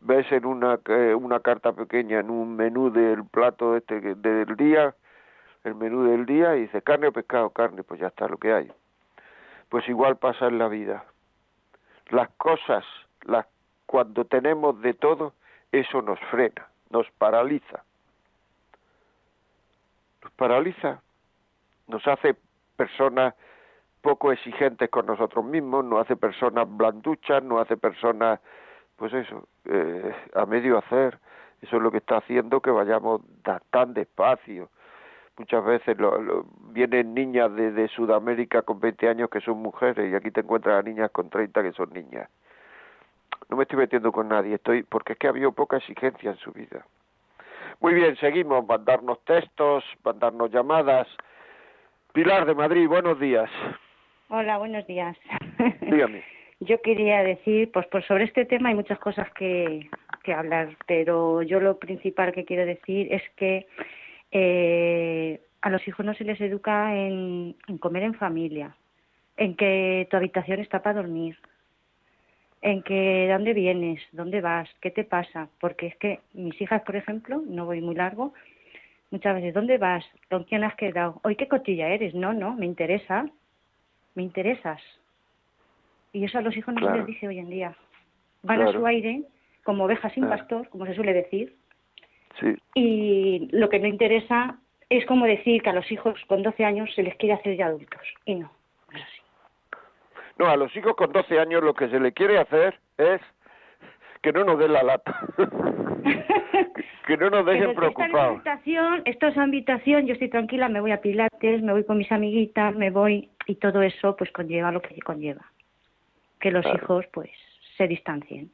Ves en una, eh, una carta pequeña en un menú del plato este del día, el menú del día y dice carne o pescado, carne, pues ya está lo que hay. Pues igual pasa en la vida. Las cosas, las, cuando tenemos de todo, eso nos frena, nos paraliza. Nos paraliza, nos hace personas poco exigentes con nosotros mismos, nos hace personas blanduchas, nos hace personas, pues eso, eh, a medio hacer. Eso es lo que está haciendo que vayamos tan despacio. Muchas veces lo, lo- vienen niñas de, de Sudamérica con 20 años que son mujeres y aquí te encuentras a niñas con 30 que son niñas. No me estoy metiendo con nadie, estoy porque es que ha habido poca exigencia en su vida. Muy bien, seguimos, mandarnos textos, mandarnos llamadas. Pilar de Madrid, buenos días. Hola, buenos días. Dígame. Yo quería decir, pues, pues sobre este tema hay muchas cosas que, que hablar, pero yo lo principal que quiero decir es que eh, a los hijos no se les educa en, en comer en familia, en que tu habitación está para dormir, en que dónde vienes, dónde vas, qué te pasa, porque es que mis hijas, por ejemplo, no voy muy largo, muchas veces, ¿dónde vas? ¿Con quién has quedado? Hoy qué cotilla eres, no, no, me interesa, me interesas. Y eso a los hijos no Claro. se les dice hoy en día. Van Claro. a su aire como ovejas sin Claro. pastor, como se suele decir, Sí, y lo que no interesa es como decir que a los hijos con 12 años se les quiere hacer ya adultos. Y no, no es así. No, a los hijos con 12 años lo que se le quiere hacer es que no nos den la lata. que no nos dejen esta preocupados. habitación, esto es habitación, yo estoy tranquila, me voy a Pilates, me voy con mis amiguitas, me voy, y todo eso pues conlleva lo que conlleva. Que los Claro. hijos pues se distancien.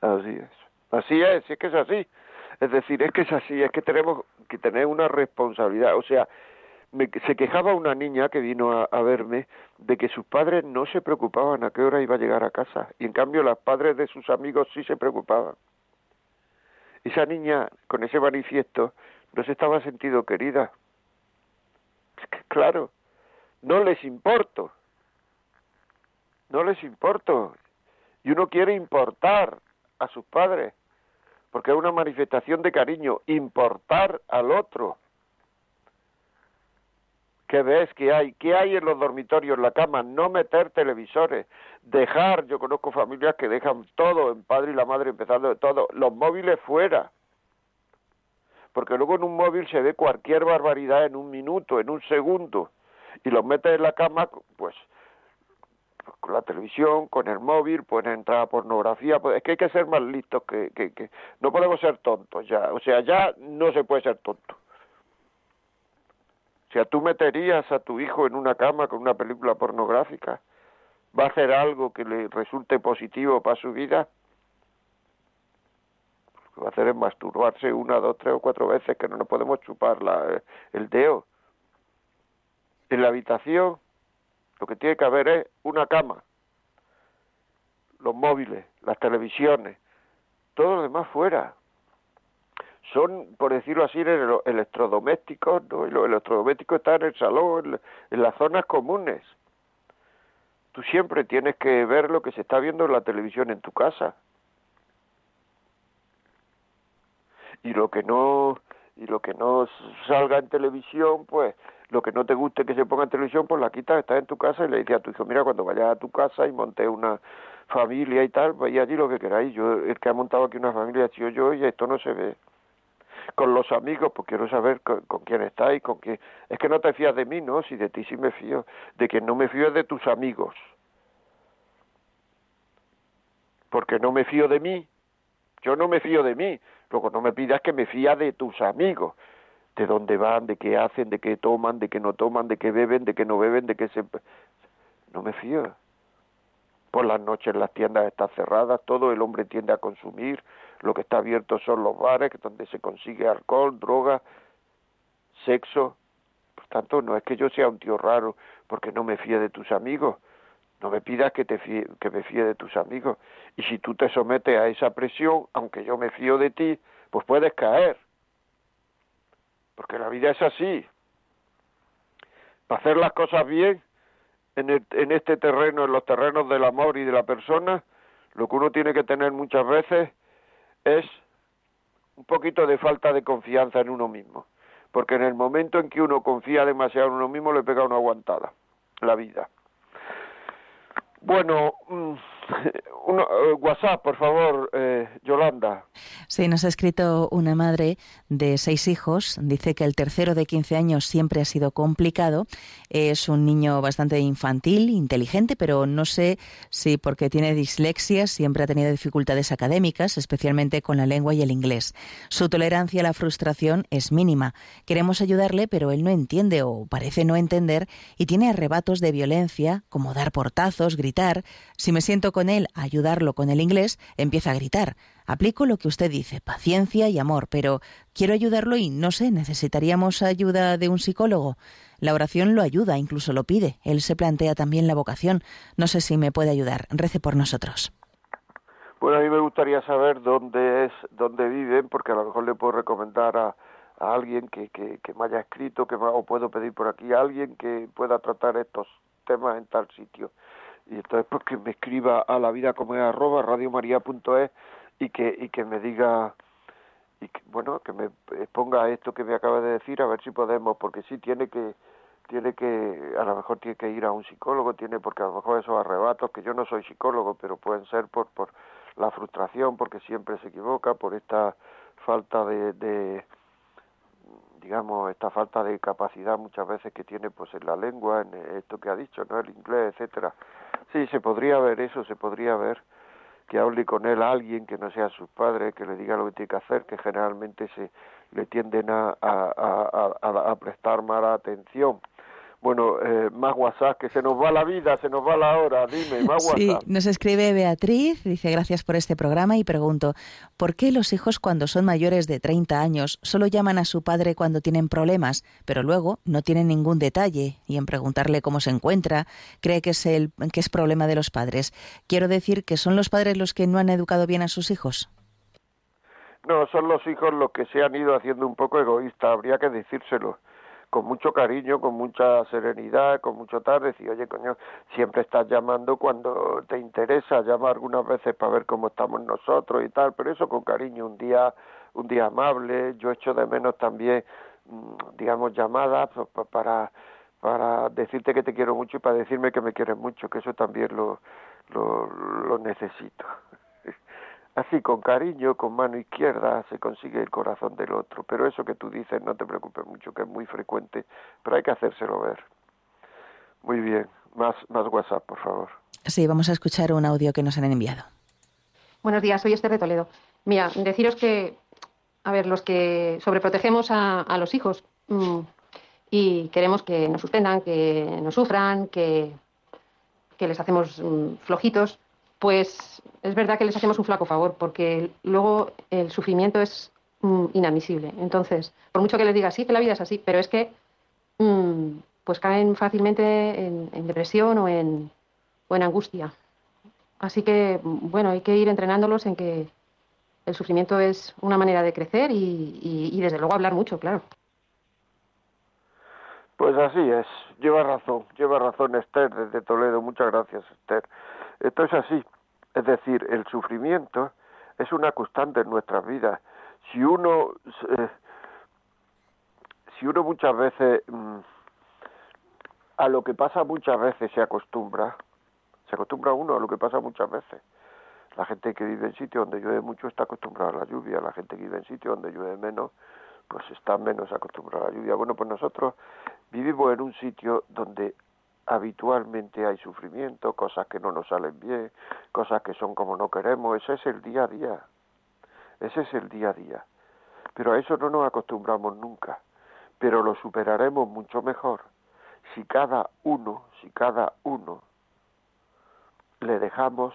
Así es. Así es, es que es así. Es decir, es que es así, es que tenemos que tener una responsabilidad. O sea, me, se quejaba una niña que vino a, a verme de que sus padres no se preocupaban a qué hora iba a llegar a casa y en cambio los padres de sus amigos sí se preocupaban. Esa niña con ese manifiesto no se estaba sentido querida. Claro, no les importo. No les importo. Y uno quiere importar a sus padres, porque es una manifestación de cariño, importar al otro. ¿Qué ves que hay? ¿Qué hay en los dormitorios, en la cama? No meter televisores, dejar, yo conozco familias que dejan todo, en padre y la madre empezando de todo, los móviles fuera. Porque luego en un móvil se ve cualquier barbaridad en un minuto, en un segundo, y los metes en la cama, pues con la televisión, con el móvil, pueden entrar a pornografía, pues es que hay que ser más listos que, que, que no podemos ser tontos ya, o sea, ya no se puede ser tonto. Sea, tú meterías a tu hijo en una cama con una película pornográfica, ¿va a hacer algo que le resulte positivo para su vida? Lo que va a hacer es masturbarse una, dos, tres o cuatro veces que no nos podemos chupar la, el dedo. En la habitación lo que tiene que haber es una cama, los móviles, las televisiones, todo lo demás fuera. Son, por decirlo así, ele- electrodomésticos, ¿no? y los electrodomésticos están en el salón, en, las zonas comunes. Tú siempre tienes que ver lo que se está viendo en la televisión en tu casa. Y lo que no y lo que no salga en televisión, pues lo que no te guste que se ponga en televisión, pues la quitas, estás en tu casa y le dices a tu hijo, mira, cuando vayas a tu casa y montes una familia y tal, vaya allí lo que queráis. Yo, el que ha montado aquí una familia, he sido yo y esto no se ve. Con los amigos, pues quiero saber con, quién estáis, con quién... Es que no te fías de mí, ¿no? Si de ti sí me fío. De quien no me fío es de tus amigos. Porque no me fío de mí. Yo no me fío de mí. Luego no me pidas que me fía de tus amigos de dónde van, de qué hacen, de qué toman, de qué no toman, de qué beben, de qué no beben, de qué se... No me fío. Por las noches las tiendas están cerradas, todo el hombre tiende a consumir, lo que está abierto son los bares, donde se consigue alcohol, droga, sexo. Por tanto, no es que yo sea un tío raro porque no me fíe de tus amigos. No me pidas que, te que me fíe de tus amigos. Y si tú te sometes a esa presión, aunque yo me fío de ti, pues puedes caer porque la vida es así. Para hacer las cosas bien en, en este terreno, en los terrenos del amor y de la persona, lo que uno tiene que tener muchas veces es un poquito de falta de confianza en uno mismo. Porque en el momento en que uno confía demasiado en uno mismo, le pega una aguantada la vida. Bueno, mm, eh, WhatsApp, por favor, eh, Yolanda. Sí, nos ha escrito una madre de seis hijos. Dice que el tercero de 15 años siempre ha sido complicado. Es un niño bastante infantil, inteligente, pero no sé si porque tiene dislexia siempre ha tenido dificultades académicas, especialmente con la lengua y el inglés. Su tolerancia a la frustración es mínima. Queremos ayudarle, pero él no entiende o parece no entender y tiene arrebatos de violencia, como dar portazos, gritar. Si me siento con él a ayudarlo con el inglés, empieza a gritar. Aplico lo que usted dice, paciencia y amor, pero quiero ayudarlo y no sé, necesitaríamos ayuda de un psicólogo. La oración lo ayuda, incluso lo pide. Él se plantea también la vocación. No sé si me puede ayudar. Rece por nosotros. Bueno, a mí me gustaría saber dónde es, dónde viven, porque a lo mejor le puedo recomendar a, alguien que, que, me haya escrito, que o puedo pedir por aquí a alguien que pueda tratar estos temas en tal sitio. Y entonces, pues que me escriba a la vida como es arroba radiomaria.es y que y que me diga y que, bueno que me ponga esto que me acaba de decir a ver si podemos porque sí tiene que tiene que a lo mejor tiene que ir a un psicólogo tiene porque a lo mejor esos arrebatos que yo no soy psicólogo pero pueden ser por por la frustración porque siempre se equivoca por esta falta de, de digamos esta falta de capacidad muchas veces que tiene pues en la lengua en esto que ha dicho no el inglés etcétera sí se podría ver eso se podría ver que hable con él a alguien que no sea su padre, que le diga lo que tiene que hacer, que generalmente se le tienden a, prestar mala atención. Bueno, eh, más WhatsApp, que se nos va la vida, se nos va la hora, dime, más WhatsApp. Sí, nos escribe Beatriz, dice gracias por este programa y pregunto, ¿por qué los hijos cuando son mayores de 30 años solo llaman a su padre cuando tienen problemas, pero luego no tienen ningún detalle y en preguntarle cómo se encuentra, cree que es, el, que es problema de los padres? Quiero decir que son los padres los que no han educado bien a sus hijos. No, son los hijos los que se han ido haciendo un poco egoístas, habría que decírselo con mucho cariño, con mucha serenidad, con mucho tal, decir, oye, coño, siempre estás llamando cuando te interesa, llama algunas veces para ver cómo estamos nosotros y tal, pero eso con cariño, un día, un día amable, yo echo de menos también, mm, digamos, llamadas para para decirte que te quiero mucho y para decirme que me quieres mucho, que eso también lo, lo, lo necesito. Así, con cariño, con mano izquierda, se consigue el corazón del otro. Pero eso que tú dices, no te preocupes mucho, que es muy frecuente, pero hay que hacérselo ver. Muy bien. Más, más WhatsApp, por favor. Sí, vamos a escuchar un audio que nos han enviado. Buenos días, soy Esther de Toledo. Mira, deciros que, a ver, los que sobreprotegemos a, a los hijos mm, y queremos que nos suspendan, que nos sufran, que, que les hacemos mm, flojitos, pues es verdad que les hacemos un flaco favor, porque luego el sufrimiento es mm, inadmisible. Entonces, por mucho que les diga, sí, que la vida es así, pero es que mm, pues caen fácilmente en, depresión o en, o en angustia. Así que, bueno, hay que ir entrenándolos en que el sufrimiento es una manera de crecer y, y desde luego hablar mucho, claro. Pues así es, lleva razón, lleva razón Esther desde Toledo. Muchas gracias, Esther. Esto es así. Es decir, el sufrimiento es una constante en nuestras vidas. Si uno, eh, si uno muchas veces mm, a lo que pasa muchas veces se acostumbra, se acostumbra uno a lo que pasa muchas veces. La gente que vive en sitios donde llueve mucho está acostumbrada a la lluvia, la gente que vive en sitios donde llueve menos, pues está menos acostumbrada a la lluvia. Bueno, pues nosotros vivimos en un sitio donde habitualmente hay sufrimiento, cosas que no nos salen bien, cosas que son como no queremos, ese es el día a día, ese es el día a día. Pero a eso no nos acostumbramos nunca, pero lo superaremos mucho mejor si cada uno, si cada uno le dejamos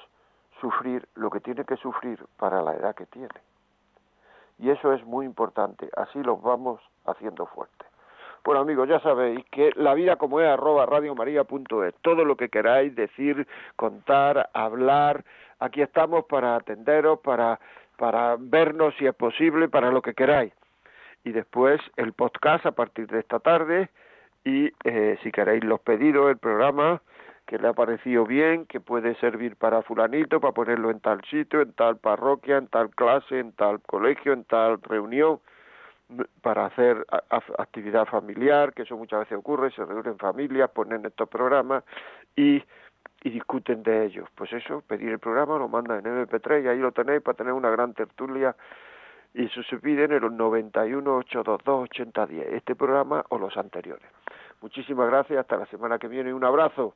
sufrir lo que tiene que sufrir para la edad que tiene. Y eso es muy importante, así los vamos haciendo fuertes. Bueno amigos, ya sabéis que la vida como es arroba radiomaria.es, todo lo que queráis decir, contar, hablar, aquí estamos para atenderos, para, para vernos si es posible, para lo que queráis. Y después el podcast a partir de esta tarde y eh, si queréis los pedidos, el programa que le ha parecido bien, que puede servir para fulanito, para ponerlo en tal sitio, en tal parroquia, en tal clase, en tal colegio, en tal reunión, para hacer actividad familiar, que eso muchas veces ocurre, se reúnen familias, ponen estos programas y, y discuten de ellos. Pues eso, pedir el programa, lo mandan en MP3 y ahí lo tenéis para tener una gran tertulia y eso se pide en el 91 822 8010, este programa o los anteriores. Muchísimas gracias, hasta la semana que viene, un abrazo.